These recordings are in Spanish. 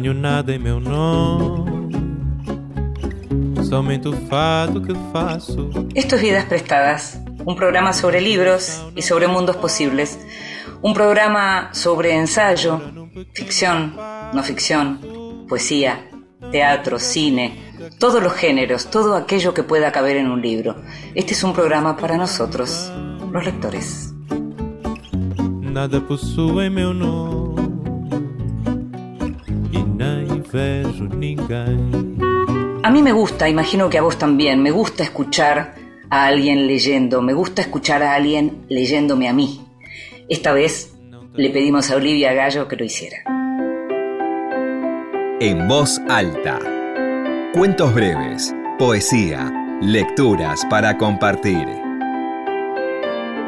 Não tenho nada em meu nome, somente o fado que faço. Esto es Vidas Prestadas, un programa sobre libros y sobre mundos posibles. Un programa sobre ensayo, ficción, no ficción, poesía, teatro, cine, todos los géneros, todo aquello que pueda caber en un libro. Este es un programa para nosotros, los lectores. Nada possui meu nome A mí me gusta, imagino que a vos también, me gusta escuchar a alguien leyendo, me gusta escuchar a alguien leyéndome a mí. Esta vez le pedimos a Olivia Gallo que lo hiciera. En voz alta. Cuentos breves, poesía, lecturas para compartir.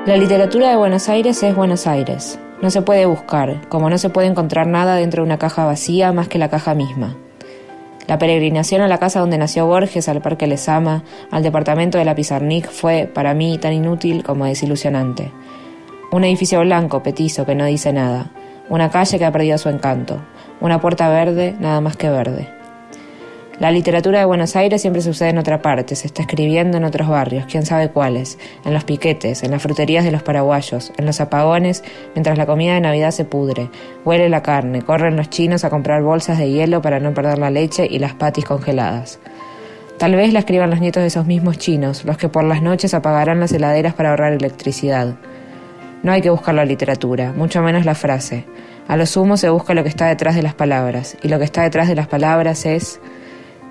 La literatura de Buenos Aires es Buenos Aires. No se puede buscar, como no se puede encontrar nada dentro de una caja vacía más que la caja misma. La peregrinación a la casa donde nació Borges, al Parque Lesama, al departamento de la Pizarnik fue, para mí, tan inútil como desilusionante. Un edificio blanco, petizo, que no dice nada. Una calle que ha perdido su encanto. Una puerta verde, nada más que verde. La literatura de Buenos Aires siempre sucede en otra parte, se está escribiendo en otros barrios, quién sabe cuáles, en los piquetes, en las fruterías de los paraguayos, en los apagones, mientras la comida de Navidad se pudre, huele la carne, corren los chinos a comprar bolsas de hielo para no perder la leche y las patis congeladas. Tal vez la escriban los nietos de esos mismos chinos, los que por las noches apagarán las heladeras para ahorrar electricidad. No hay que buscar la literatura, mucho menos la frase. A lo sumo se busca lo que está detrás de las palabras, y lo que está detrás de las palabras es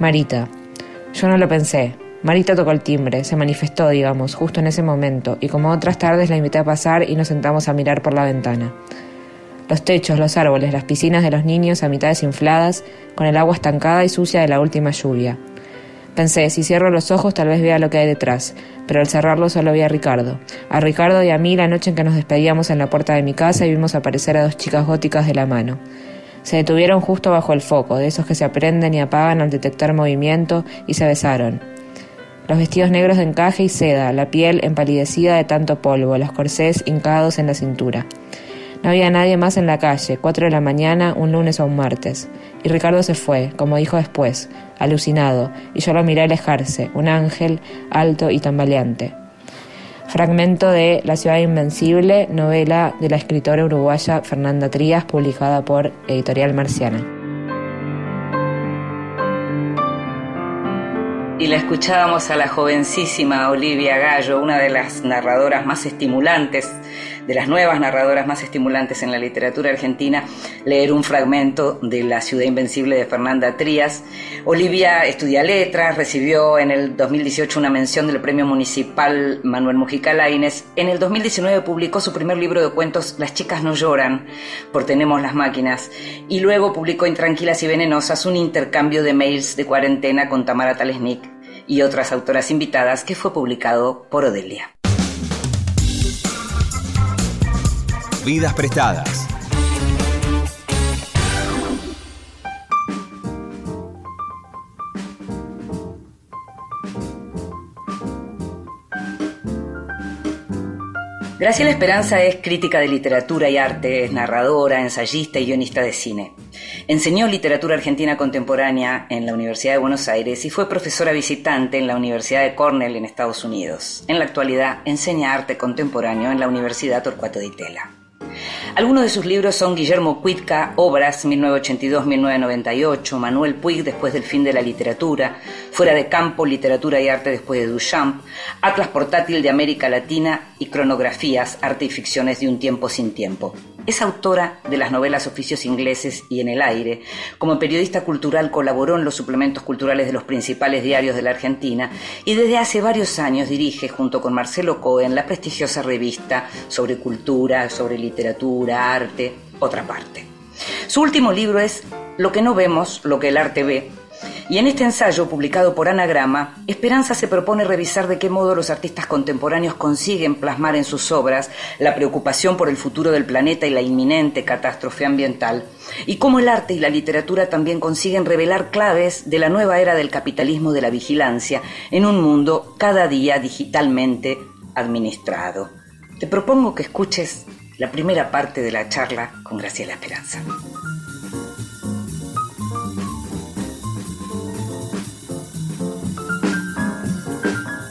Marita. Yo no lo pensé. Marita tocó el timbre, se manifestó, digamos, justo en ese momento, y como otras tardes la invité a pasar y nos sentamos a mirar por la ventana. Los techos, los árboles, las piscinas de los niños a mitad desinfladas, con el agua estancada y sucia de la última lluvia. Pensé, si cierro los ojos tal vez vea lo que hay detrás, pero al cerrarlos solo vi a Ricardo. A Ricardo y a mí la noche en que nos despedíamos en la puerta de mi casa y vimos aparecer a dos chicas góticas de la mano. Se detuvieron justo bajo el foco, de esos que se aprenden y apagan al detectar movimiento, y se besaron. Los vestidos negros de encaje y seda, la piel empalidecida de tanto polvo, los corsés hincados en la cintura. No había nadie más en la calle, cuatro de la mañana, un lunes o un martes. Y Ricardo se fue, como dijo después, alucinado, y yo lo miré alejarse, un ángel alto y tambaleante. Fragmento de La ciudad invencible, novela de la escritora uruguaya Fernanda Trías, publicada por Editorial Marciana. Y la escuchábamos a la jovencísima Olivia Gallo, una de las narradoras más estimulantes, de las nuevas narradoras más estimulantes en la literatura argentina, leer un fragmento de La ciudad invencible de Fernanda Trías. Olivia estudia letras, recibió en el 2018 una mención del Premio Municipal Manuel Mujica Lainez. En el 2019 publicó su primer libro de cuentos Las chicas no lloran, por Tenemos las máquinas, y luego publicó Intranquilas y venenosas, un intercambio de mails de cuarentena con Tamara Talesnik y otras autoras invitadas que fue publicado por Odelia. Vidas prestadas. Graciela Esperanza es crítica de literatura y arte, es narradora, ensayista y guionista de cine. Enseñó literatura argentina contemporánea en la Universidad de Buenos Aires y fue profesora visitante en la Universidad de Cornell en Estados Unidos. En la actualidad enseña arte contemporáneo en la Universidad Torcuato de Itela. Algunos de sus libros son Guillermo Cuitca, Obras 1982-1998, Manuel Puig Después del fin de la literatura, Fuera de campo, Literatura y arte después de Duchamp, Atlas portátil de América Latina y Cronografías, arte y ficciones de un tiempo sin tiempo. Es autora de las novelas Oficios ingleses y En el aire. Como periodista cultural colaboró en los suplementos culturales de los principales diarios de la Argentina y desde hace varios años dirige junto con Marcelo Cohen la prestigiosa revista sobre cultura, sobre literatura, arte, otra parte. Su último libro es Lo que no vemos, lo que el arte ve, y en este ensayo, publicado por Anagrama, Esperanza se propone revisar de qué modo los artistas contemporáneos consiguen plasmar en sus obras la preocupación por el futuro del planeta y la inminente catástrofe ambiental, y cómo el arte y la literatura también consiguen revelar claves de la nueva era del capitalismo de la vigilancia en un mundo cada día digitalmente administrado. Te propongo que escuches la primera parte de la charla con Graciela Esperanza.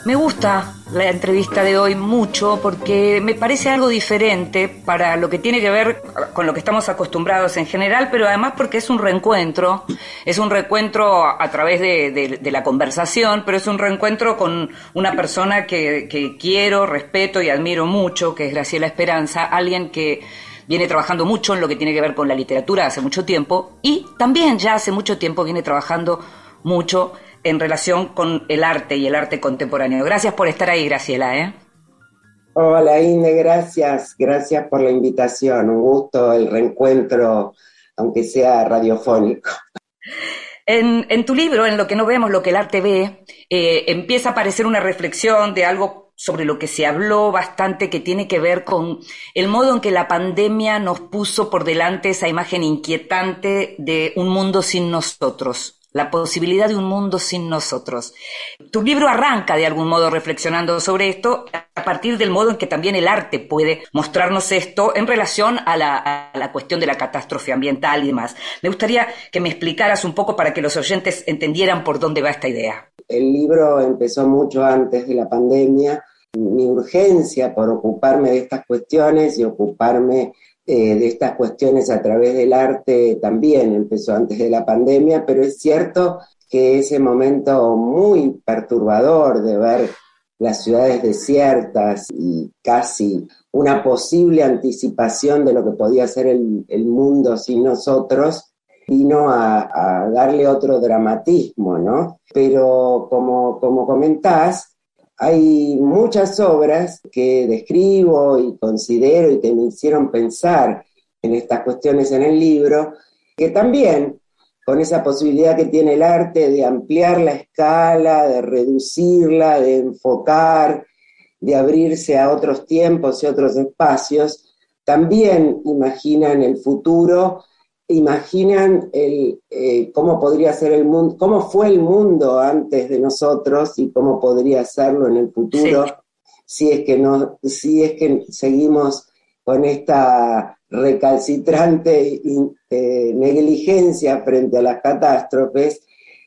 Me gusta la entrevista de hoy mucho porque me parece algo diferente para lo que tiene que ver con lo que estamos acostumbrados en general, pero además porque es un reencuentro, es un reencuentro a través de, la conversación, pero es un reencuentro con una persona que, que quiero, respeto y admiro mucho, que es Graciela Esperanza, alguien que viene trabajando mucho en lo que tiene que ver con la literatura hace mucho tiempo y también ya hace mucho tiempo viene trabajando mucho en relación con el arte y el arte contemporáneo. Gracias por estar ahí, Graciela. ¿eh? Hola, Inde, gracias. Gracias por la invitación. Un gusto el reencuentro, aunque sea radiofónico. En, tu libro, en Lo que no vemos, lo que el arte ve, eh, empieza a aparecer una reflexión de algo sobre lo que se habló bastante que tiene que ver con el modo en que la pandemia nos puso por delante esa imagen inquietante de un mundo sin nosotros la posibilidad de un mundo sin nosotros. Tu libro arranca de algún modo reflexionando sobre esto a partir del modo en que también el arte puede mostrarnos esto en relación a la, cuestión de la catástrofe ambiental y demás. Me gustaría que me explicaras un poco para que los oyentes entendieran por dónde va esta idea. El libro empezó mucho antes de la pandemia. Mi urgencia por ocuparme de estas cuestiones y ocuparme eh, de estas cuestiones a través del arte también empezó antes de la pandemia, pero es cierto que ese momento muy perturbador de ver las ciudades desiertas y casi una posible anticipación de lo que podía ser el, mundo sin nosotros, vino a, darle otro dramatismo, ¿no? Pero como, como comentás, hay muchas obras que describo y considero y que me hicieron pensar en estas cuestiones en el libro, que también con esa posibilidad que tiene el arte de ampliar la escala, de reducirla, de enfocar, de abrirse a otros tiempos y otros espacios, también imaginan el futuro imaginan el, eh, cómo podría ser el mundo, cómo fue el mundo antes de nosotros y cómo podría serlo en el futuro, si es que no, si es que seguimos con esta recalcitrante eh, negligencia frente a las catástrofes.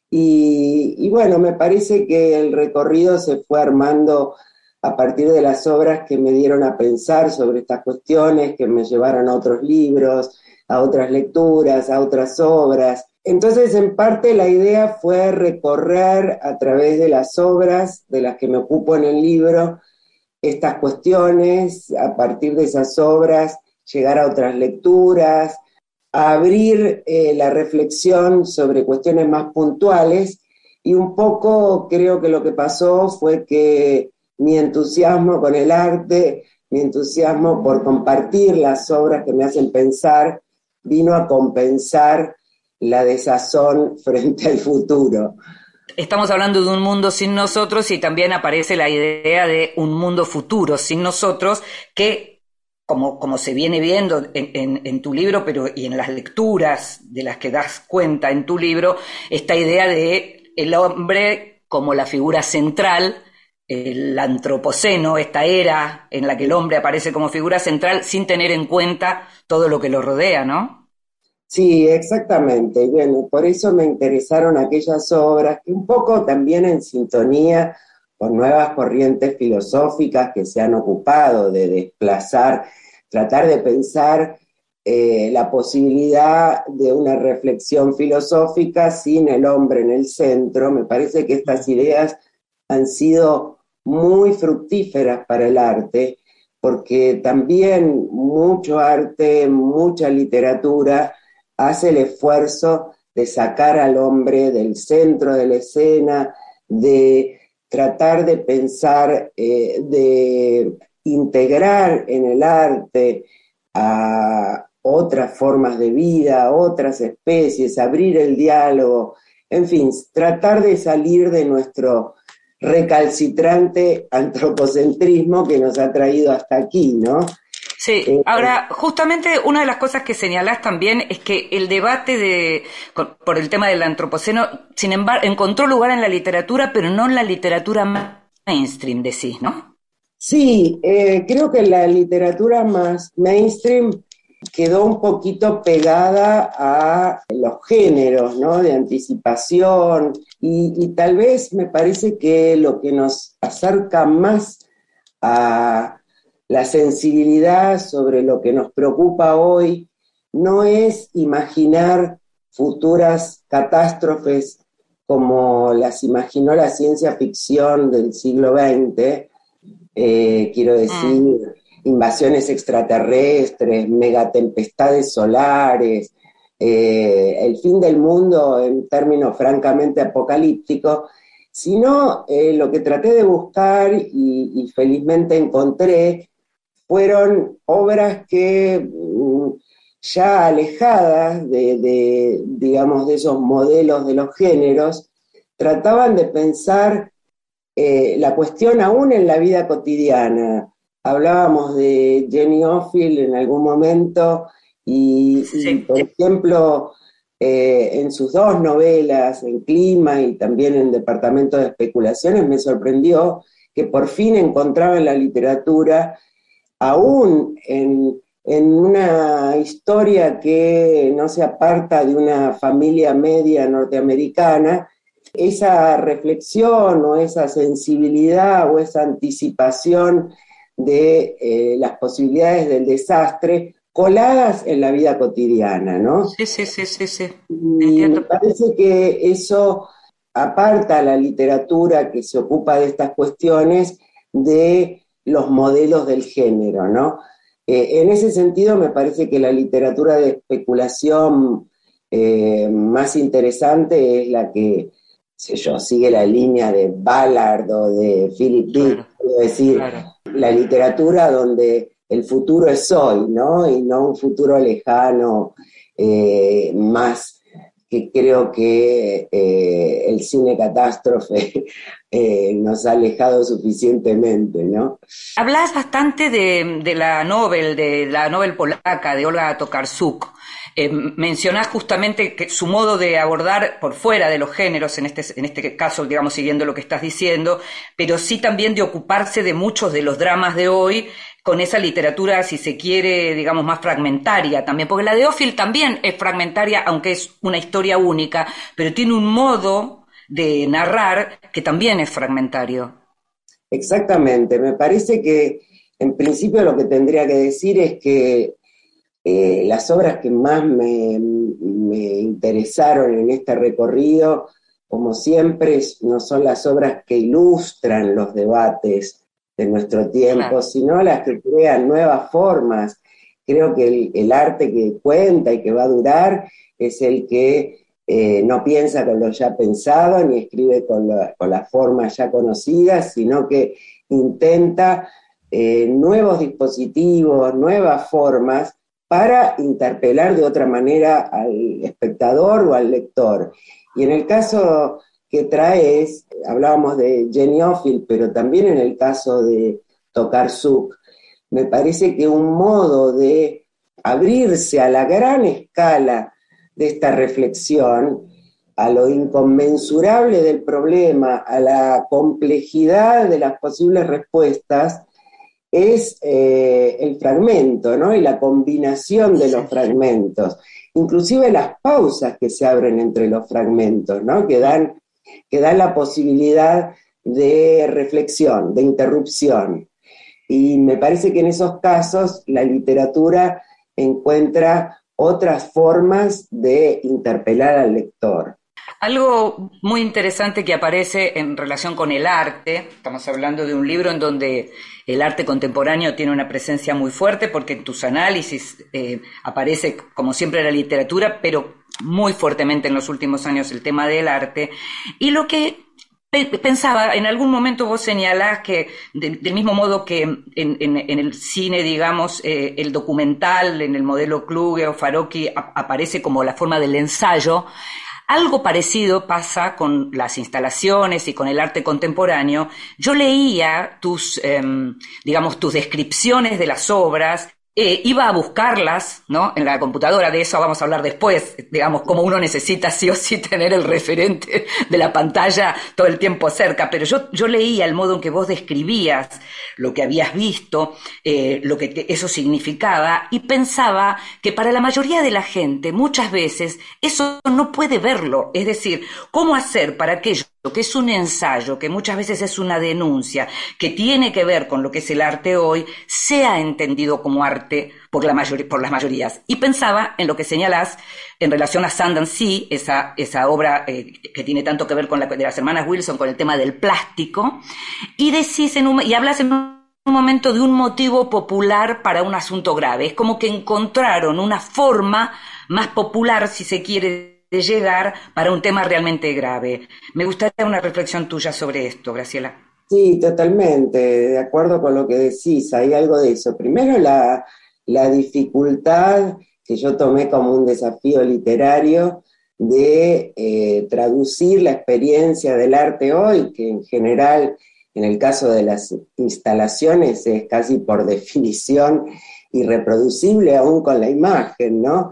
Y, y bueno, me parece que el recorrido se fue armando a partir de las obras que me dieron a pensar sobre estas cuestiones, que me llevaron a otros libros, a otras lecturas, a otras obras. Entonces, en parte la idea fue recorrer a través de las obras de las que me ocupo en el libro estas cuestiones, a partir de esas obras llegar a otras lecturas, abrir eh, la reflexión sobre cuestiones más puntuales y un poco creo que lo que pasó fue que mi entusiasmo con el arte, mi entusiasmo por compartir las obras que me hacen pensar, vino a compensar la desazón frente al futuro. Estamos hablando de un mundo sin nosotros y también aparece la idea de un mundo futuro sin nosotros que, como, como se viene viendo en, tu libro pero, y en las lecturas de las que das cuenta en tu libro, esta idea de el hombre como la figura central el antropoceno, esta era en la que el hombre aparece como figura central sin tener en cuenta todo lo que lo rodea, ¿no? Sí, exactamente. Bueno, por eso me interesaron aquellas obras que un poco también en sintonía con nuevas corrientes filosóficas que se han ocupado de desplazar, tratar de pensar eh, la posibilidad de una reflexión filosófica sin el hombre en el centro. Me parece que estas ideas han sido muy fructíferas para el arte, porque también mucho arte, mucha literatura hace el esfuerzo de sacar al hombre del centro de la escena, de tratar de pensar, eh, de integrar en el arte a otras formas de vida, otras especies, abrir el diálogo, en fin, tratar de salir de nuestro recalcitrante antropocentrismo que nos ha traído hasta aquí, ¿no? Sí, eh, ahora justamente una de las cosas que señalás también es que el debate de, por el tema del antropoceno, sin embargo, encontró lugar en la literatura, pero no en la literatura mainstream, decís, ¿no? Sí, eh, creo que la literatura más mainstream quedó un poquito pegada a los géneros, ¿no? De anticipación y, tal vez me parece que lo que nos acerca más a la sensibilidad sobre lo que nos preocupa hoy no es imaginar futuras catástrofes como las imaginó la ciencia ficción del siglo XX, eh, quiero decir, mm invasiones extraterrestres, megatempestades solares, eh, el fin del mundo en términos francamente apocalípticos, sino eh, lo que traté de buscar y, felizmente encontré fueron obras que mm, ya alejadas de, digamos, de esos modelos de los géneros, trataban de pensar eh, la cuestión aún en la vida cotidiana, hablábamos de Jenny Offield en algún momento y, por ejemplo, eh, en sus dos novelas, en Clima y también en Departamento de Especulaciones, me sorprendió que por fin encontraba en la literatura, aún en, en una historia que no se aparta de una familia media norteamericana, esa reflexión o esa sensibilidad o esa anticipación de eh, las posibilidades del desastre coladas en la vida cotidiana, ¿no? Sí, sí, sí, sí, sí. Y me parece que eso aparta a la literatura que se ocupa de estas cuestiones de los modelos del género, ¿no? Eh, en ese sentido, me parece que la literatura de especulación eh, más interesante es la que, sé yo, sigue la línea de Ballard o de Philip Dick, quiero decir, la literatura donde el futuro es hoy, ¿no? Y no un futuro lejano, eh, más que creo que eh, el cine catástrofe eh, nos ha alejado suficientemente, ¿no? Hablas bastante de, la novel, de la novel polaca de Olga Tokarczuk. Eh, mencionás justamente su modo de abordar por fuera de los géneros, en este, en este caso, digamos, siguiendo lo que estás diciendo, pero sí también de ocuparse de muchos de los dramas de hoy con esa literatura, si se quiere, digamos, más fragmentaria también, porque la de Ophil también es fragmentaria, aunque es una historia única, pero tiene un modo de narrar que también es fragmentario. Exactamente, me parece que en principio lo que tendría que decir es que eh, las obras que más me, interesaron en este recorrido, como siempre, no son las obras que ilustran los debates de nuestro tiempo, sino las que crean nuevas formas. Creo que el, arte que cuenta y que va a durar es el que eh, no piensa con lo ya pensado ni escribe con, las formas ya conocidas, sino que intenta eh, nuevos dispositivos, nuevas formas para interpelar de otra manera al espectador o al lector. Y en el caso que traes, hablábamos de Jenny pero también en el caso de Tocar Suk, me parece que un modo de abrirse a la gran escala de esta reflexión, a lo inconmensurable del problema, a la complejidad de las posibles respuestas, es eh, el fragmento, ¿no? Y la combinación de los fragmentos, inclusive las pausas que se abren entre los fragmentos, ¿no? Que dan, que dan la posibilidad de reflexión, de interrupción. Y me parece que en esos casos la literatura encuentra otras formas de interpelar al lector. Algo muy interesante que aparece en relación con el arte, estamos hablando de un libro en donde el arte contemporáneo tiene una presencia muy fuerte porque en tus análisis eh, aparece, como siempre, la literatura, pero muy fuertemente en los últimos años el tema del arte. Y lo que pensaba, en algún momento vos señalás que, del mismo modo que en, el cine, digamos, eh, el documental, en el modelo Kluge o Farocki, aparece como la forma del ensayo, algo parecido pasa con las instalaciones y con el arte contemporáneo. Yo leía tus, em, digamos, tus descripciones de las obras eh, iba a buscarlas, ¿no? En la computadora, de eso vamos a hablar después, digamos, cómo uno necesita sí o sí tener el referente de la pantalla todo el tiempo cerca, pero yo, yo leía el modo en que vos describías lo que habías visto, eh, lo que eso significaba, y pensaba que para la mayoría de la gente muchas veces eso no puede verlo, es decir, ¿cómo hacer para aquello que es un ensayo, que muchas veces es una denuncia, que tiene que ver con lo que es el arte hoy, sea entendido como arte por, la por las mayorías. Y pensaba en lo que señalás en relación a Sundance Sea, esa, esa obra eh, que tiene tanto que ver con la de las hermanas Wilson, con el tema del plástico, y decís en y hablas en un momento de un motivo popular para un asunto grave. Es como que encontraron una forma más popular, si se quiere de llegar para un tema realmente grave. Me gustaría una reflexión tuya sobre esto, Graciela. Sí, totalmente, de acuerdo con lo que decís, hay algo de eso. Primero la, dificultad que yo tomé como un desafío literario de eh, traducir la experiencia del arte hoy, que en general, en el caso de las instalaciones, es casi por definición irreproducible aún con la imagen, ¿no?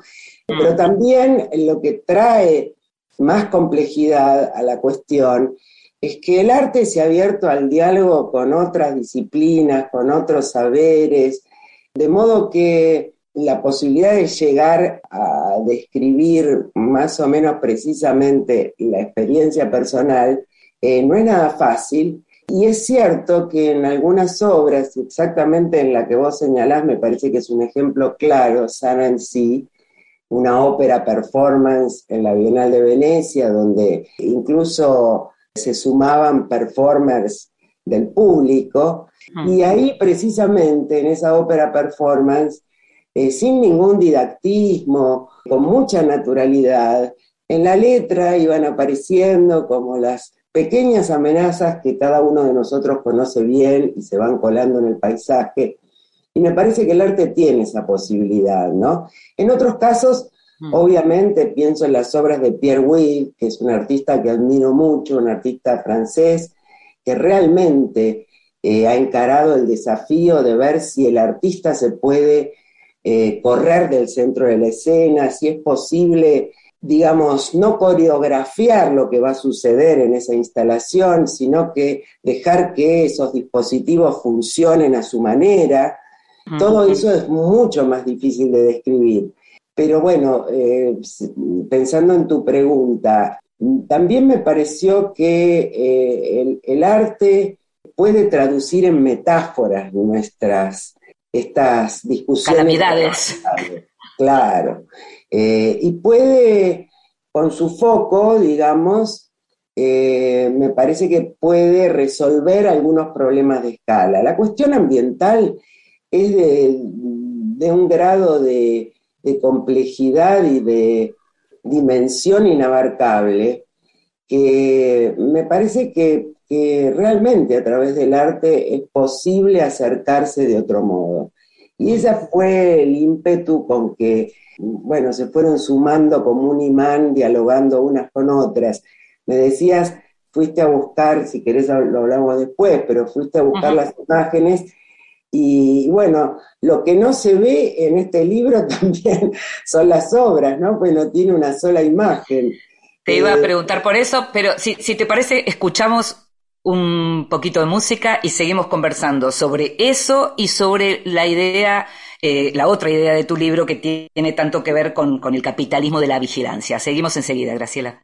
Pero mm. también lo que trae más complejidad a la cuestión es que el arte se ha abierto al diálogo con otras disciplinas, con otros saberes, de modo que la posibilidad de llegar a describir más o menos precisamente la experiencia personal eh, no es nada fácil. Y es cierto que en algunas obras, exactamente en la que vos señalás, me parece que es un ejemplo claro, Sana en sí, una ópera performance en la Bienal de Venecia, donde incluso se sumaban performers del público, y ahí precisamente en esa ópera performance, eh, sin ningún didactismo, con mucha naturalidad, en la letra iban apareciendo como las pequeñas amenazas que cada uno de nosotros conoce bien y se van colando en el paisaje y me parece que el arte tiene esa posibilidad, ¿no? En otros casos, mm. obviamente, pienso en las obras de Pierre Will, que es un artista que admiro mucho, un artista francés, que realmente eh, ha encarado el desafío de ver si el artista se puede eh, correr del centro de la escena, si es posible, digamos, no coreografiar lo que va a suceder en esa instalación, sino que dejar que esos dispositivos funcionen a su manera todo eso es mucho más difícil de describir. Pero bueno, eh, pensando en tu pregunta, también me pareció que eh, el, arte puede traducir en metáforas nuestras estas discusiones. Calamidades. Claro. Eh, y puede, con su foco, digamos, me parece que puede resolver algunos problemas de escala. La cuestión ambiental es de, un grado de, complejidad y de dimensión inabarcable que me parece que, realmente a través del arte es posible acercarse de otro modo. Y ese fue el ímpetu con que, bueno, se fueron sumando como un imán, dialogando unas con otras. Me decías, fuiste a buscar, si querés lo hablamos después, pero fuiste a buscar las imágenes y bueno, lo que no se ve en este libro también son las obras, ¿no? Pues no tiene una sola imagen. Te iba a eh, preguntar por eso, pero si, si te parece, escuchamos un poquito de música y seguimos conversando sobre eso y sobre la idea, eh, la otra idea de tu libro que tiene tanto que ver con, con el capitalismo de la vigilancia. Seguimos enseguida, Graciela.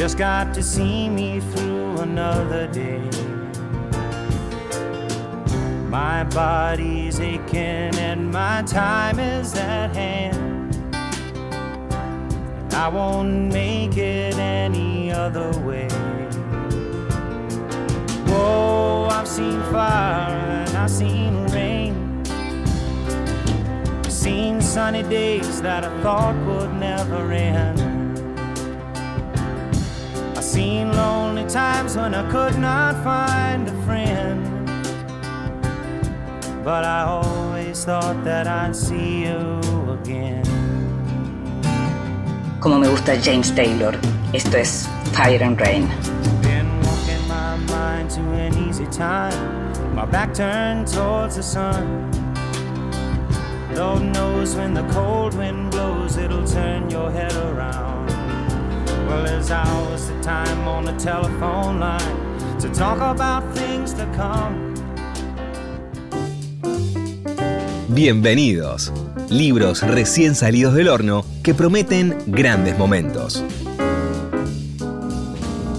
Just got to see me through another day. My body's aching and my time is at hand. I won't make it any other way. Whoa, I've seen fire and I've seen rain. Seen sunny days that I thought would never end. Seen lonely times when I could not find a friend. But I always thought that I'd see you again. Como me gusta James Taylor. Esto es Fire and Rain. Been walking my mind to an easy time. My back turned towards the sun. Lord knows when the cold wind blows, it'll turn your head around. Well, there's hours of time on the telephone line to talk about things to come. Bienvenidos. Libros recién salidos del horno que prometen grandes momentos.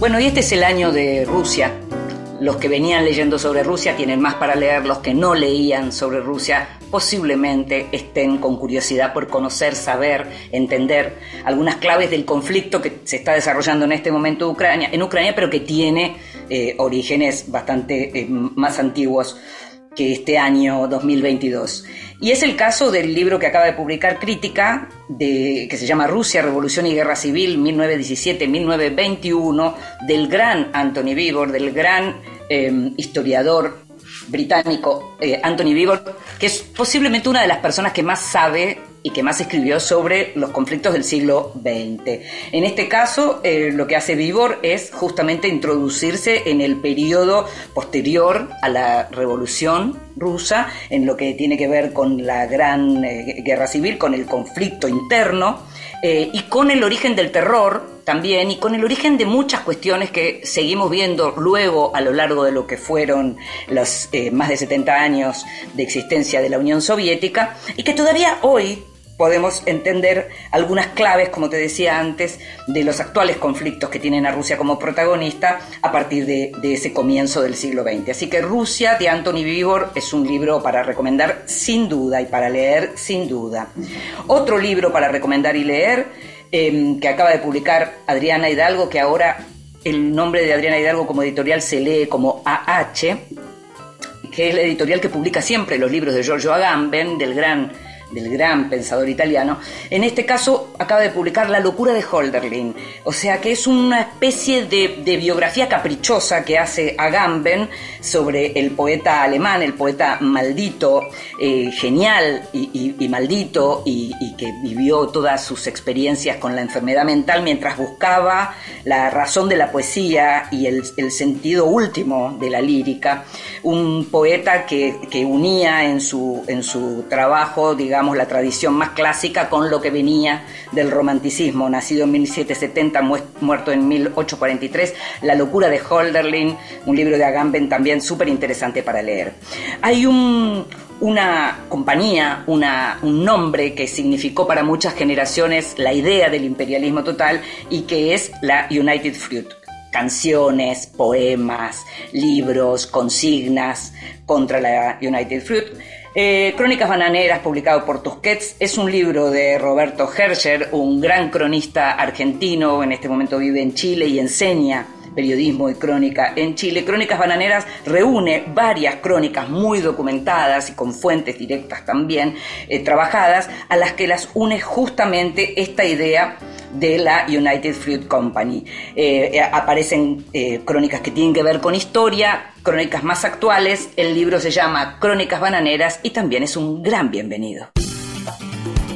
Bueno, y este es el año de Rusia. Los que venían leyendo sobre Rusia tienen más para leer, los que no leían sobre Rusia posiblemente estén con curiosidad por conocer, saber, entender algunas claves del conflicto que se está desarrollando en este momento en Ucrania, en Ucrania pero que tiene eh, orígenes bastante eh, más antiguos que este año 2022. Y es el caso del libro que acaba de publicar Crítica, de, que se llama Rusia, Revolución y Guerra Civil 1917-1921, del gran Anthony Vivor, del gran eh, historiador británico eh, Anthony Vivor, que es posiblemente una de las personas que más sabe y que más escribió sobre los conflictos del siglo XX. En este caso, eh, lo que hace Vivor es justamente introducirse en el periodo posterior a la Revolución rusa, en lo que tiene que ver con la gran eh, guerra civil, con el conflicto interno eh, y con el origen del terror también y con el origen de muchas cuestiones que seguimos viendo luego a lo largo de lo que fueron los más de 70 años de existencia de la Unión Soviética y que todavía hoy podemos entender algunas claves, como te decía antes, de los actuales conflictos que tienen a Rusia como protagonista a partir de, ese comienzo del siglo XX. Así que Rusia de Anthony Vivor es un libro para recomendar sin duda y para leer sin duda. Otro libro para recomendar y leer em, que acaba de publicar Adriana Hidalgo, que ahora el nombre de Adriana Hidalgo como editorial se lee como AH, que es la editorial que publica siempre los libros de Giorgio Agamben, del gran del gran pensador italiano, en este caso acaba de publicar La locura de Holderlin, o sea que es una especie de, biografía caprichosa que hace Agamben sobre el poeta alemán, el poeta maldito, eh, genial y, maldito, y, que vivió todas sus experiencias con la enfermedad mental mientras buscaba la razón de la poesía y el, sentido último de la lírica, un poeta que, unía en su, en su trabajo, digamos, la tradición más clásica con lo que venía del romanticismo, nacido en 1770, muerto en 1843, La locura de Holderlin, un libro de Agamben también súper interesante para leer. Hay una compañía, un nombre que significó para muchas generaciones la idea del imperialismo total y que es la United Fruit canciones, poemas, libros, consignas contra la United Fruit. Eh, Crónicas Bananeras, publicado por Tusquets, es un libro de Roberto Herscher, un gran cronista argentino, en este momento vive en Chile y enseña periodismo y crónica en Chile. Crónicas Bananeras reúne varias crónicas muy documentadas y con fuentes directas también eh, trabajadas, a las que las une justamente esta idea de la United Fruit Company. Eh, eh, aparecen eh, crónicas que tienen que ver con historia, crónicas más actuales. El libro se llama Crónicas Bananeras y también es un gran bienvenido.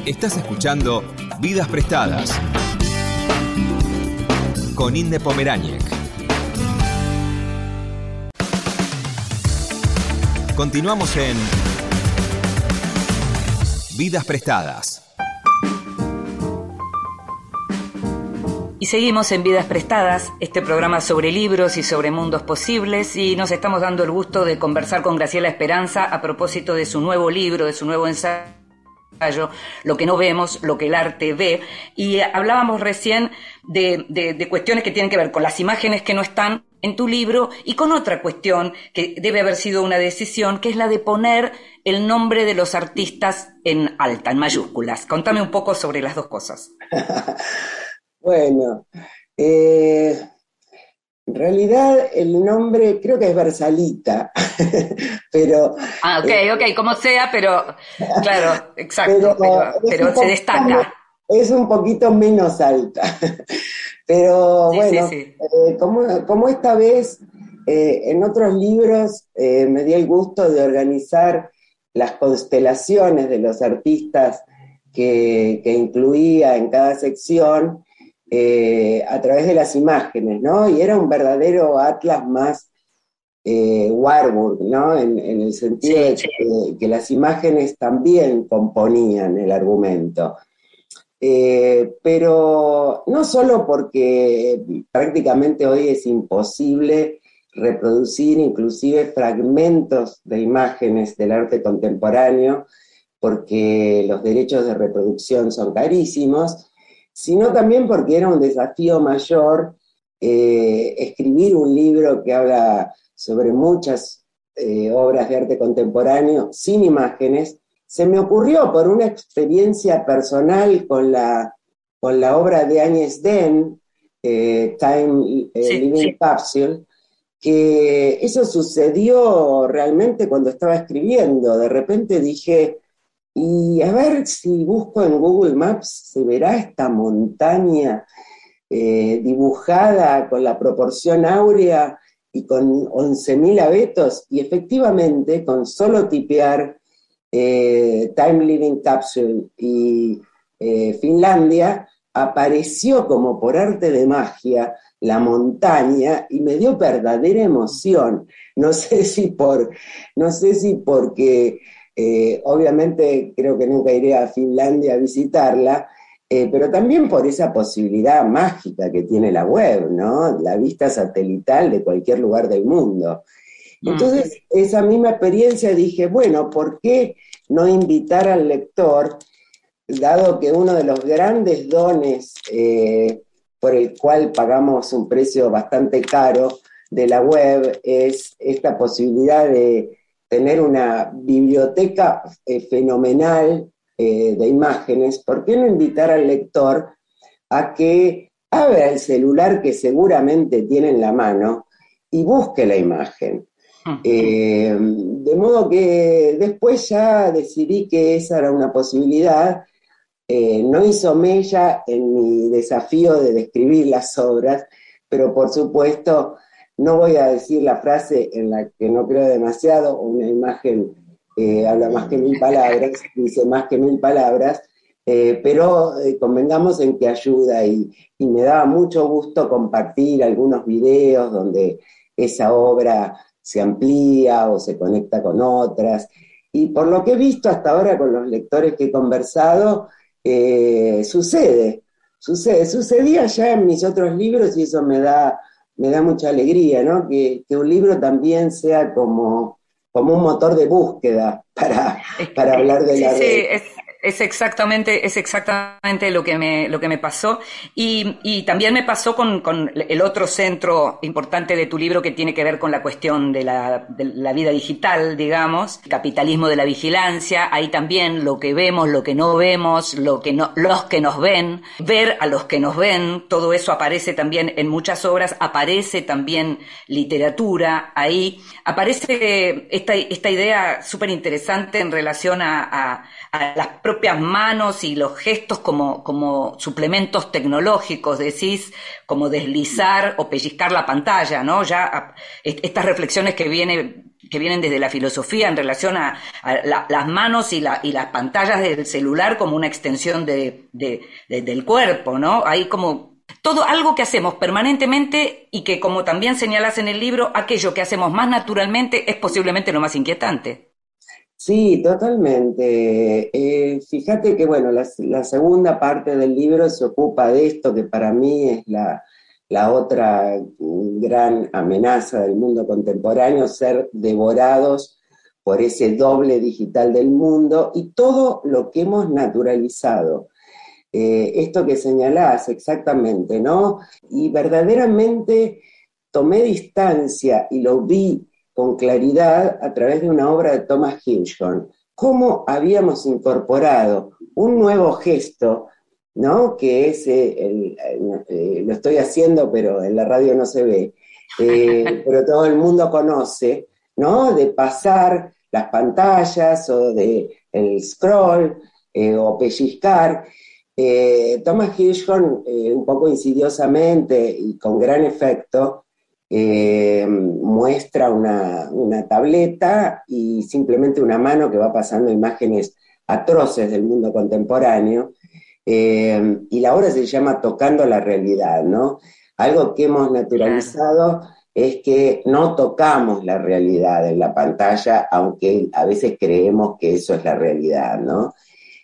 Estás escuchando Vidas Prestadas con Inde Pomeráñez. Continuamos en Vidas Prestadas. Y seguimos en Vidas Prestadas, este programa sobre libros y sobre mundos posibles, y nos estamos dando el gusto de conversar con Graciela Esperanza a propósito de su nuevo libro, de su nuevo ensayo, Lo que no vemos, lo que el arte ve, y hablábamos recién de, de cuestiones que tienen que ver con las imágenes que no están en tu libro y con otra cuestión que debe haber sido una decisión, que es la de poner el nombre de los artistas en alta, en mayúsculas. Contame un poco sobre las dos cosas. Bueno, eh, en realidad el nombre creo que es Versalita, pero... Ah, ok, ok, como sea, pero claro, exacto, pero, se destaca. Es un poquito menos alta, pero bueno, eh, como, esta vez eh, en otros libros me di el gusto de organizar las constelaciones de los artistas que, que incluía en cada sección, eh, a través de las imágenes, ¿no? Y era un verdadero atlas más eh, Warburg, ¿no? En, el sentido de que, las imágenes también componían el argumento. Eh, pero no solo porque prácticamente hoy es imposible reproducir inclusive fragmentos de imágenes del arte contemporáneo, porque los derechos de reproducción son carísimos, sino también porque era un desafío mayor eh, escribir un libro que habla sobre muchas eh, obras de arte contemporáneo sin imágenes, se me ocurrió por una experiencia personal con la, con la obra de Agnes Den, eh, Time Living Capsule, que eso sucedió realmente cuando estaba escribiendo. De repente dije, y a ver si busco en Google Maps, se verá esta montaña eh, dibujada con la proporción áurea y con 11.000 abetos. Y efectivamente, con solo tipear eh, Time Living Capsule y eh, Finlandia, apareció como por arte de magia la montaña y me dio verdadera emoción. No sé si por, no sé si porque eh, obviamente creo que nunca iré a Finlandia a visitarla, eh, pero también por esa posibilidad mágica que tiene la web, ¿no? La vista satelital de cualquier lugar del mundo. Mm. Entonces, esa misma experiencia dije, bueno, ¿por qué no invitar al lector, dado que uno de los grandes dones eh, por el cual pagamos un precio bastante caro de la web es esta posibilidad de tener una biblioteca eh, fenomenal eh, de imágenes, ¿por qué no invitar al lector a que abra el celular que seguramente tiene en la mano y busque la imagen? Eh, de modo que después ya decidí que esa era una posibilidad. no hizo mella en mi desafío de describir las obras, pero por supuesto no voy a decir la frase en la que no creo demasiado, una imagen eh, habla más que mil palabras, dice más que mil palabras, eh, pero eh, convengamos en que ayuda y, y, me daba mucho gusto compartir algunos videos donde esa obra se amplía o se conecta con otras. Y por lo que he visto hasta ahora con los lectores que he conversado, sucede, sucede, sucedía ya en mis otros libros y eso me da me da mucha alegría, ¿no? Que, un libro también sea como, como un motor de búsqueda para, para hablar de la red. Es exactamente, es exactamente lo que me, lo que me pasó. Y, y también me pasó con, con, el otro centro importante de tu libro que tiene que ver con la cuestión de la, la vida digital, digamos, capitalismo de la vigilancia. Ahí también lo que vemos, lo que no vemos, lo que no, los que nos ven, ver a los que nos ven, todo eso aparece también en muchas obras, aparece también literatura ahí. Aparece esta, esta idea súper interesante en relación a las propias manos y los gestos como, como suplementos tecnológicos, decís, como deslizar o pellizcar la pantalla, ¿no? Ya estas reflexiones que, viene, que vienen desde la filosofía en relación a, las manos y, la, y las pantallas del celular como una extensión de, del cuerpo, ¿no? Hay como todo algo que hacemos permanentemente y que, como también señalas en el libro, aquello que hacemos más naturalmente es posiblemente lo más inquietante. Sí, totalmente. Eh, fíjate que, bueno, la, segunda parte del libro se ocupa de esto que para mí es la, la otra gran amenaza del mundo contemporáneo, ser devorados por ese doble digital del mundo y todo lo que hemos naturalizado. Eh, esto que señalás exactamente, ¿no? Y verdaderamente tomé distancia y lo vi con claridad a través de una obra de Thomas Hinchcomb, cómo habíamos incorporado un nuevo gesto, ¿no? Que es, eh, eh, lo estoy haciendo, pero en la radio no se ve, pero todo el mundo conoce, ¿no? De pasar las pantallas o de el scroll o pellizcar. Eh, Thomas eh, un poco insidiosamente y con gran efecto, eh, muestra una, tableta y simplemente una mano que va pasando imágenes atroces del mundo contemporáneo. y la obra se llama Tocando la realidad, ¿no? Algo que hemos naturalizado es que no tocamos la realidad en la pantalla, aunque a veces creemos que eso es la realidad, ¿no?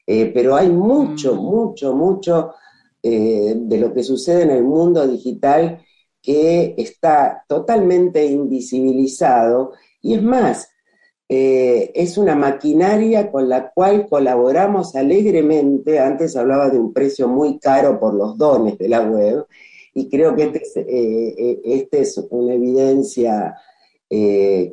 Eh, pero hay mucho, mm. mucho, mucho eh, de lo que sucede en el mundo digital que está totalmente invisibilizado y es más, eh, es una maquinaria con la cual colaboramos alegremente. Antes hablaba de un precio muy caro por los dones de la web y creo que este es, este es una evidencia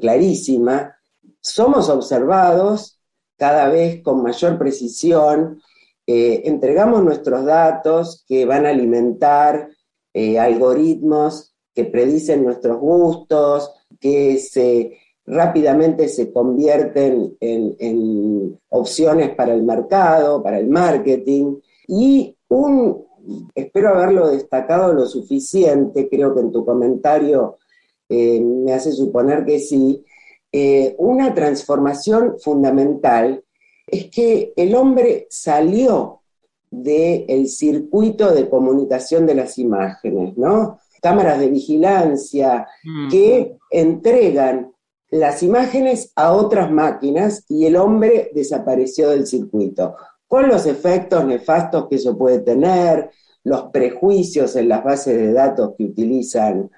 clarísima. Somos observados cada vez con mayor precisión, eh, entregamos nuestros datos que van a alimentar eh, algoritmos que predicen nuestros gustos, que se rápidamente se convierten en, opciones para el mercado, para el marketing, y un, espero haberlo destacado lo suficiente, creo que en tu comentario eh, me hace suponer que sí, eh, una transformación fundamental es que el hombre salió del circuito de comunicación de las imágenes, ¿no? Cámaras de vigilancia mm. que entregan las imágenes a otras máquinas y el hombre desapareció del circuito, con los efectos nefastos que eso puede tener, los prejuicios en las bases de datos que utilizan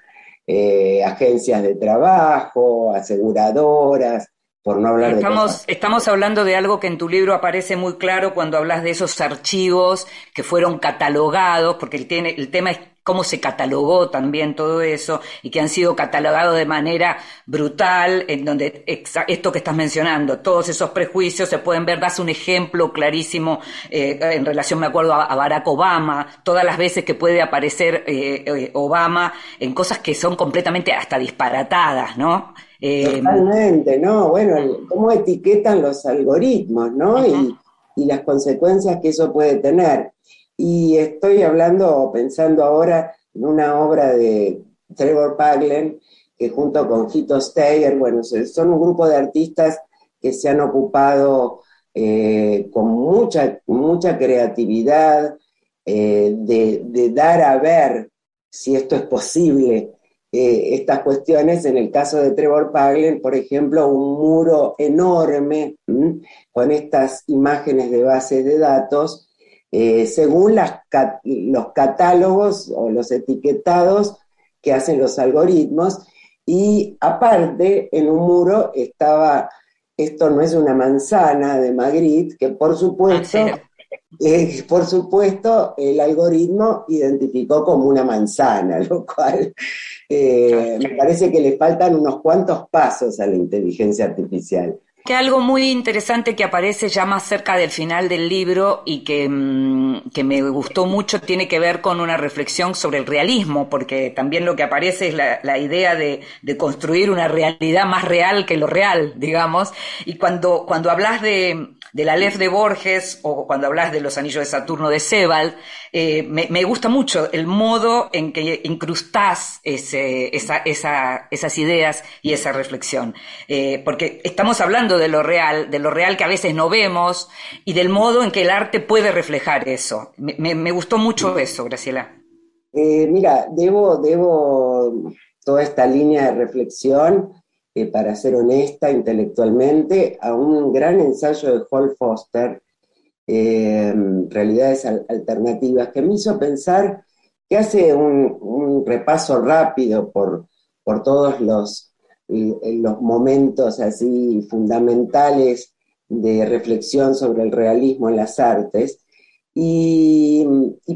eh, agencias de trabajo, aseguradoras, por no hablar estamos, de Estamos hablando de algo que en tu libro aparece muy claro cuando hablas de esos archivos que fueron catalogados, porque el, tiene, el tema es cómo se catalogó también todo eso y que han sido catalogados de manera brutal, en donde esto que estás mencionando, todos esos prejuicios se pueden ver, das un ejemplo clarísimo eh, en relación, me acuerdo, a, Barack Obama, todas las veces que puede aparecer eh, eh, Obama en cosas que son completamente hasta disparatadas, ¿no? Totalmente, ¿no? Bueno, cómo etiquetan los algoritmos, ¿no? y, y las consecuencias que eso puede tener. Y estoy hablando, pensando ahora en una obra de Trevor Paglen, que junto con Hito Steyer, bueno, son un grupo de artistas que se han ocupado eh, con mucha, mucha creatividad eh, de, dar a ver si esto es posible, eh, estas cuestiones. En el caso de Trevor Paglen, por ejemplo, un muro enorme con estas imágenes de bases de datos eh, según los catálogos o los etiquetados que hacen los algoritmos. Y aparte, en un muro estaba, esto no es una manzana de Magritte, que por supuesto, ah, eh, por supuesto, el algoritmo identificó como una manzana, lo cual eh, me parece que le faltan unos cuantos pasos a la inteligencia artificial. Que algo muy interesante que aparece ya más cerca del final del libro y que, mm, que, me gustó mucho tiene que ver con una reflexión sobre el realismo, porque también lo que aparece es la, la idea de, de, construir una realidad más real que lo real, digamos. Y cuando, cuando hablas de, de la Lef de Borges o cuando hablas de los anillos de Saturno de Sebald, eh, me, gusta mucho el modo en que incrustás esas ideas y esa reflexión. Eh, porque estamos hablando de lo real, de lo real que a veces no vemos y del modo en que el arte puede reflejar eso. Me, me gustó mucho eso, Graciela. Eh, mira, debo, debo toda esta línea de reflexión eh, para ser honesta intelectualmente, a un gran ensayo de Hall Foster, eh, Realidades Alternativas, que me hizo pensar que hace un, repaso rápido por, por todos los, los momentos así fundamentales de reflexión sobre el realismo en las artes, y,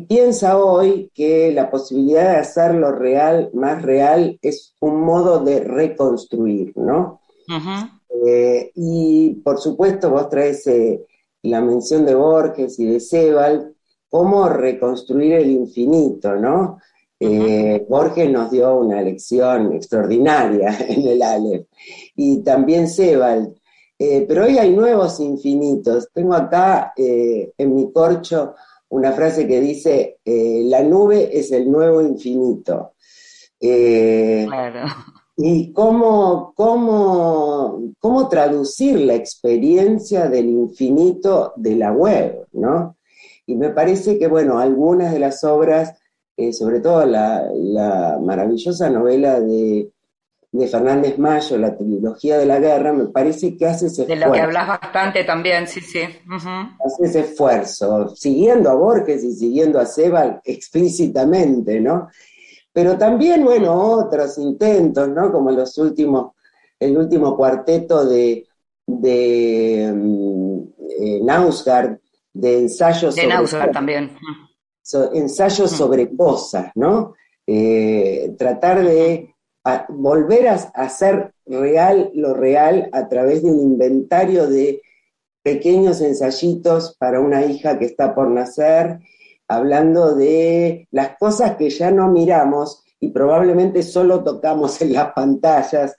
piensa hoy que la posibilidad de hacer lo real más real es un modo de reconstruir, ¿no? Eh, y por supuesto vos traes eh, la mención de Borges y de Sebald, cómo reconstruir el infinito, ¿no? Eh, Borges nos dio una lección extraordinaria en el Aleph, y también Sebald. Eh, pero hoy hay nuevos infinitos. Tengo acá eh, en mi corcho una frase que dice, eh, la nube es el nuevo infinito. claro. Y cómo, cómo, cómo traducir la experiencia del infinito de la web, ¿no? Y me parece que, bueno, algunas de las obras, sobre todo la maravillosa novela de de Fernández Mayo, la trilogía de la guerra, me parece que hace ese esfuerzo. De lo que hablas bastante también, sí, sí. Hace ese esfuerzo, siguiendo a Borges y siguiendo a Sebald explícitamente, ¿no? Pero también, bueno, otros intentos, ¿no? Como los últimos, el último cuarteto de, de mm, eh, Nausgard, de ensayos de sobre... también. ensayos sobre cosas, ¿no? Eh, tratar de volver a, hacer real lo real a través de un inventario de pequeños ensayitos para una hija que está por nacer, hablando de las cosas que ya no miramos y probablemente solo tocamos en las pantallas,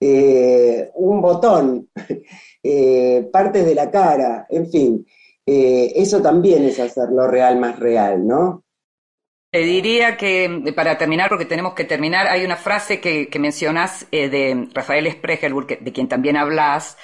eh, un botón, eh, partes de la cara, en fin, eh, eso también es hacer lo real más real, ¿no? Te diría que, para terminar, porque tenemos que terminar, hay una frase que, que mencionas eh, de Rafael Spregelburg, de quien también hablas,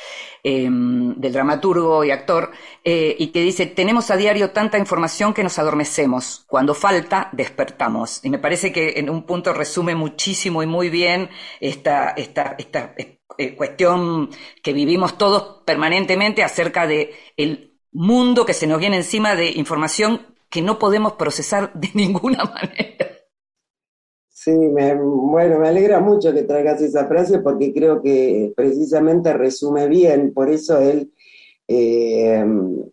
em, del dramaturgo y actor, eh, y que dice, tenemos a diario tanta información que nos adormecemos, cuando falta, despertamos. Y me parece que en un punto resume muchísimo y muy bien esta, esta, esta eh, cuestión que vivimos todos permanentemente acerca de el mundo que se nos viene encima de información que no podemos procesar de ninguna manera. Sí, bueno, me alegra mucho que traigas esa frase porque creo que precisamente resume bien, por eso él, eh,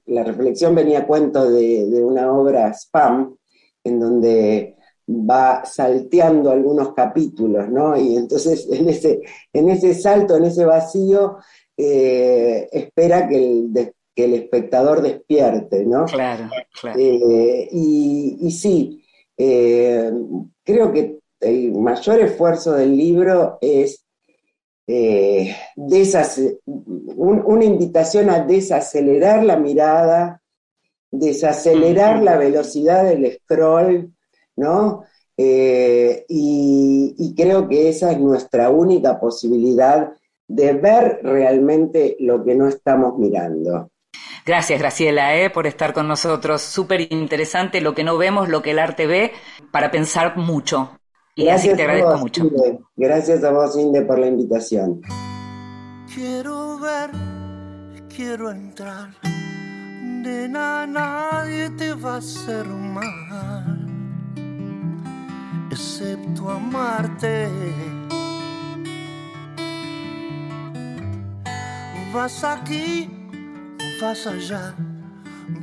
la reflexión venía a cuento de, una obra spam, en donde va salteando algunos capítulos, ¿no? Y entonces en ese, en ese salto, en ese vacío, eh, espera que el, que el espectador despierte, ¿no? Claro, claro. Eh, y, sí, eh, creo que el mayor esfuerzo del libro es eh, una invitación a desacelerar la mirada, desacelerar la velocidad del scroll, ¿no? y creo que esa es nuestra única posibilidad de ver realmente lo que no estamos mirando. Gracias, Graciela, eh, por estar con nosotros. Súper interesante lo que no vemos, lo que el arte ve, para pensar mucho. Y Gracias así te agradezco mucho. Gracias a vos, Inde, por la invitación. Quiero ver, quiero entrar. Nena, nadie te va a hacer mal, excepto amarte. Vas aquí vas allá,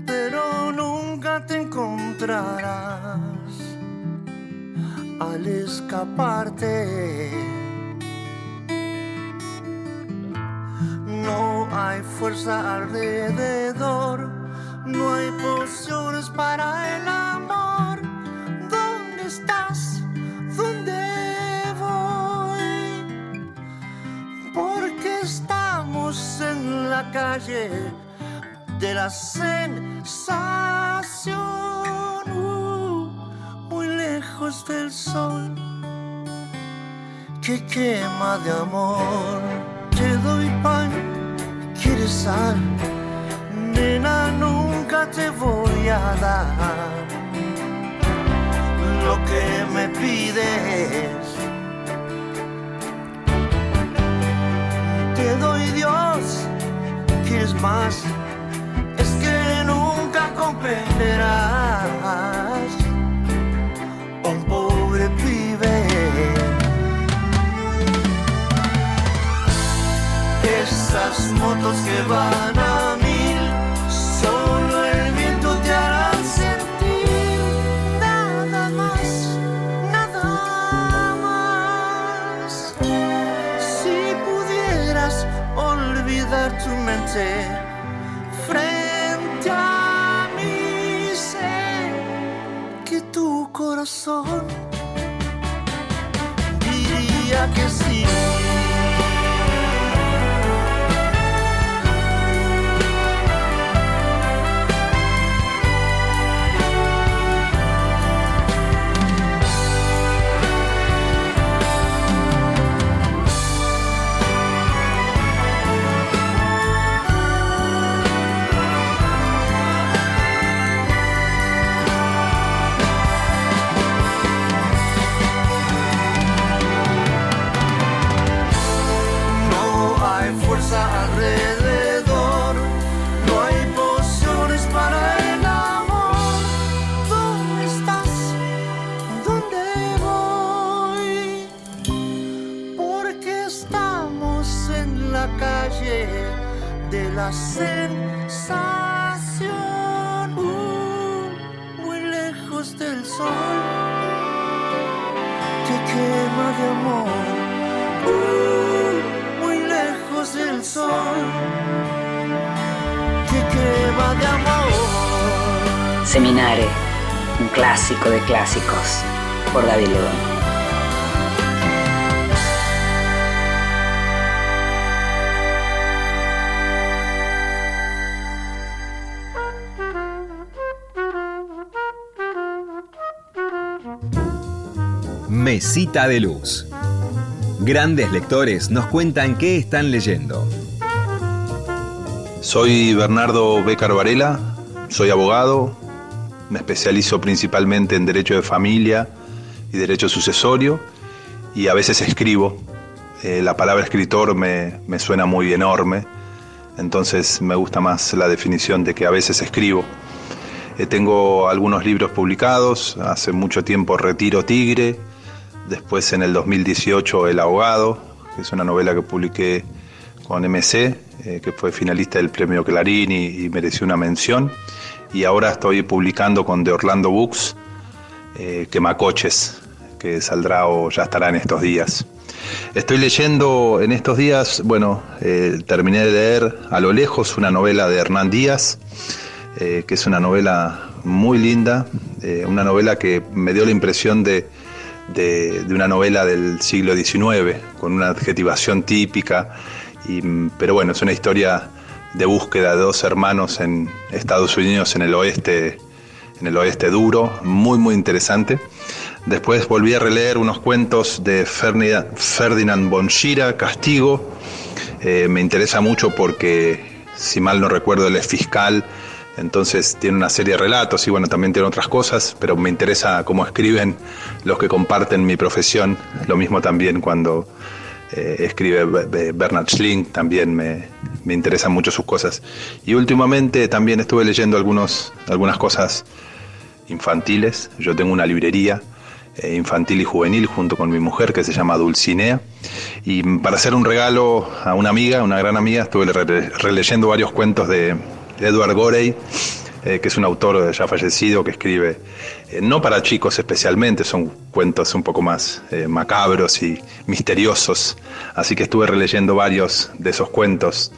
pero nunca te encontrarás al escaparte. No hay fuerza alrededor, no hay pociones para el amor. ¿Dónde estás? ¿Dónde voy? Porque estamos en la calle de la sensación uh, muy lejos del sol que quema de amor. Te doy pan, quieres sal, nena, nunca te voy a dar lo que me pides. Te doy Dios, quieres más comprenderás un pobre pibe. Esas motos que van a mil, solo el viento te hará sentir nada más, nada más. Si pudieras olvidar tu mente corazón diría que sí. Clásicos, por David León. Mesita de Luz. Grandes lectores nos cuentan qué están leyendo. Soy Bernardo Becar Varela, soy abogado, me especializo principalmente en derecho de familia y derecho sucesorio y a veces escribo. Eh, la palabra escritor me, me suena muy enorme, entonces me gusta más la definición de que a veces escribo. Eh, tengo algunos libros publicados, hace mucho tiempo Retiro Tigre, después en el 2018 El Abogado, que es una novela que publiqué con MC, eh, que fue finalista del premio Clarín y mereció una mención. Y ahora estoy publicando con The Orlando Books, eh, Quemacoches, que saldrá o ya estará en estos días. Estoy leyendo en estos días, bueno, eh, terminé de leer A lo lejos una novela de Hernán Díaz, eh, que es una novela muy linda, una novela que me dio la impresión de, de, una novela del siglo XIX, con una adjetivación típica, y, pero bueno, es una historia de búsqueda de dos hermanos en Estados Unidos, en el oeste, en el oeste duro, muy muy interesante. Después volví a releer unos cuentos de Ferdinand, Schirach, Castigo. Eh, me interesa mucho porque, si mal no recuerdo, él es fiscal, entonces tiene una serie de relatos y bueno, también tiene otras cosas, pero me interesa cómo escriben los que comparten mi profesión. Lo mismo también cuando eh, escribe Be- Be- Bernard Schling, también me, me interesan mucho sus cosas. Y últimamente también estuve leyendo algunos, algunas cosas infantiles. Yo tengo una librería eh, infantil y juvenil junto con mi mujer que se llama Dulcinea. Y para hacer un regalo a una amiga, una gran amiga, estuve re- releyendo varios cuentos de Edward Gorey, eh, que es un autor ya fallecido que escribe, eh, no para chicos especialmente, son cuentos un poco más eh, macabros y misteriosos. Así que estuve releyendo varios de esos cuentos.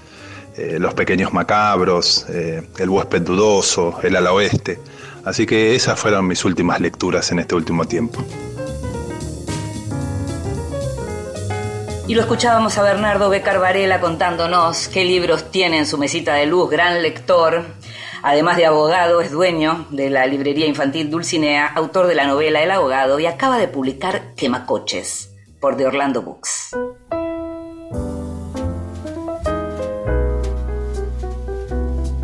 eh, Los Pequeños Macabros, El Huésped Dudoso, El Ala Oeste. Así que esas fueron mis últimas lecturas en este último tiempo. Y lo escuchábamos a Bernardo Becar Varela contándonos qué libros tiene en su mesita de luz, gran lector. Además de abogado, es dueño de la librería infantil Dulcinea, autor de la novela El abogado y acaba de publicar Quemacoches por The Orlando Books.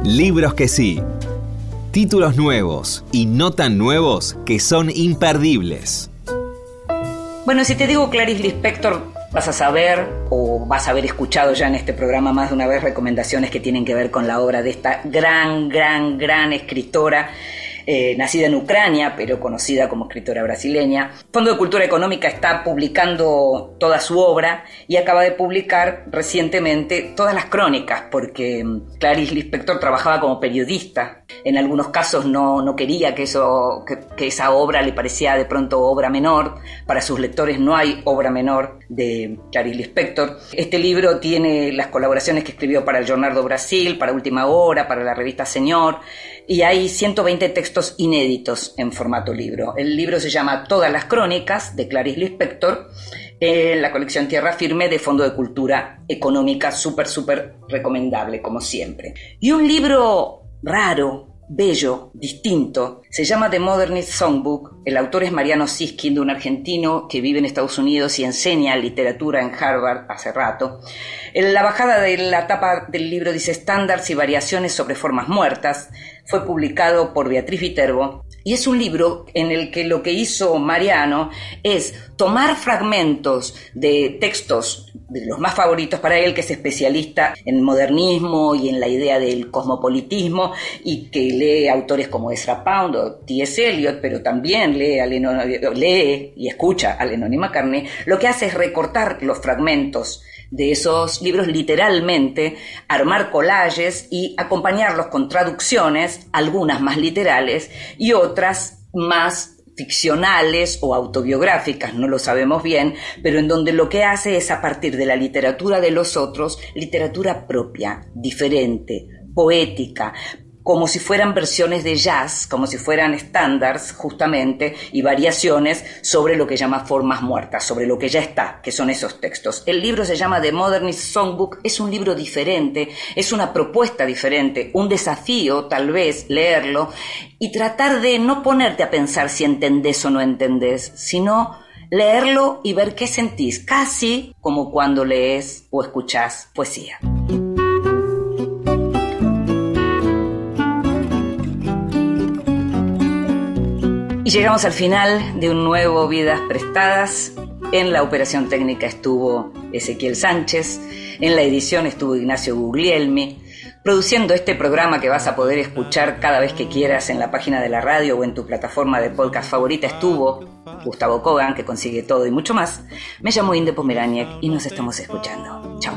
Libros que sí. Títulos nuevos y no tan nuevos que son imperdibles. Bueno, si te digo Clarice Lispector, vas a saber o vas a haber escuchado ya en este programa más de una vez recomendaciones que tienen que ver con la obra de esta gran, gran, gran escritora eh, nacida en Ucrania, pero conocida como escritora brasileña. Fondo de Cultura Económica está publicando toda su obra y acaba de publicar recientemente todas las crónicas, porque mm, Clarice Lispector trabajaba como periodista. En algunos casos no, no quería que, eso, que, esa obra le parecía de pronto obra menor. Para sus lectores no hay obra menor de Clarice Lispector. Este libro tiene las colaboraciones que escribió para el Jornal do Brasil, para Última Hora, para la revista Señor y hay 120 textos inéditos en formato libro. El libro se llama Todas las Crónicas de Clarice Lispector en la colección Tierra Firme de Fondo de Cultura Económica, súper, súper recomendable, como siempre. Y un libro raro, bello, distinto. Se llama The Modernist Songbook. El autor es Mariano Siskind, un argentino que vive en Estados Unidos y enseña literatura en Harvard hace rato. En la bajada de la tapa del libro dice Estándares y variaciones sobre formas muertas. Fue publicado por Beatriz Viterbo y es un libro en el que lo que hizo Mariano es tomar fragmentos de textos de los más favoritos para él, que es especialista en modernismo y en la idea del cosmopolitismo, y que lee autores como Ezra Pound T.S. Eliot, pero también lee, a lee y escucha a Lennon y McCartney, lo que hace es recortar los fragmentos de esos libros literalmente, armar collages y acompañarlos con traducciones, algunas más literales y otras más ficcionales o autobiográficas, no lo sabemos bien, pero en donde lo que hace es a partir de la literatura de los otros, literatura propia, diferente, poética, como si fueran versiones de jazz, como si fueran estándares justamente y variaciones sobre lo que llama formas muertas, sobre lo que ya está, que son esos textos. El libro se llama The Modernist Songbook, es un libro diferente, es una propuesta diferente, un desafío tal vez leerlo y tratar de no ponerte a pensar si entendés o no entendés, sino leerlo y ver qué sentís, casi como cuando lees o escuchás poesía. Y llegamos al final de un nuevo Vidas Prestadas. En la operación técnica estuvo Ezequiel Sánchez, en la edición estuvo Ignacio Guglielmi, produciendo este programa que vas a poder escuchar cada vez que quieras en la página de la radio o en tu plataforma de podcast favorita estuvo Gustavo Kogan, que consigue todo y mucho más. Me llamo Inde Pomeraniec y nos estamos escuchando. Chao.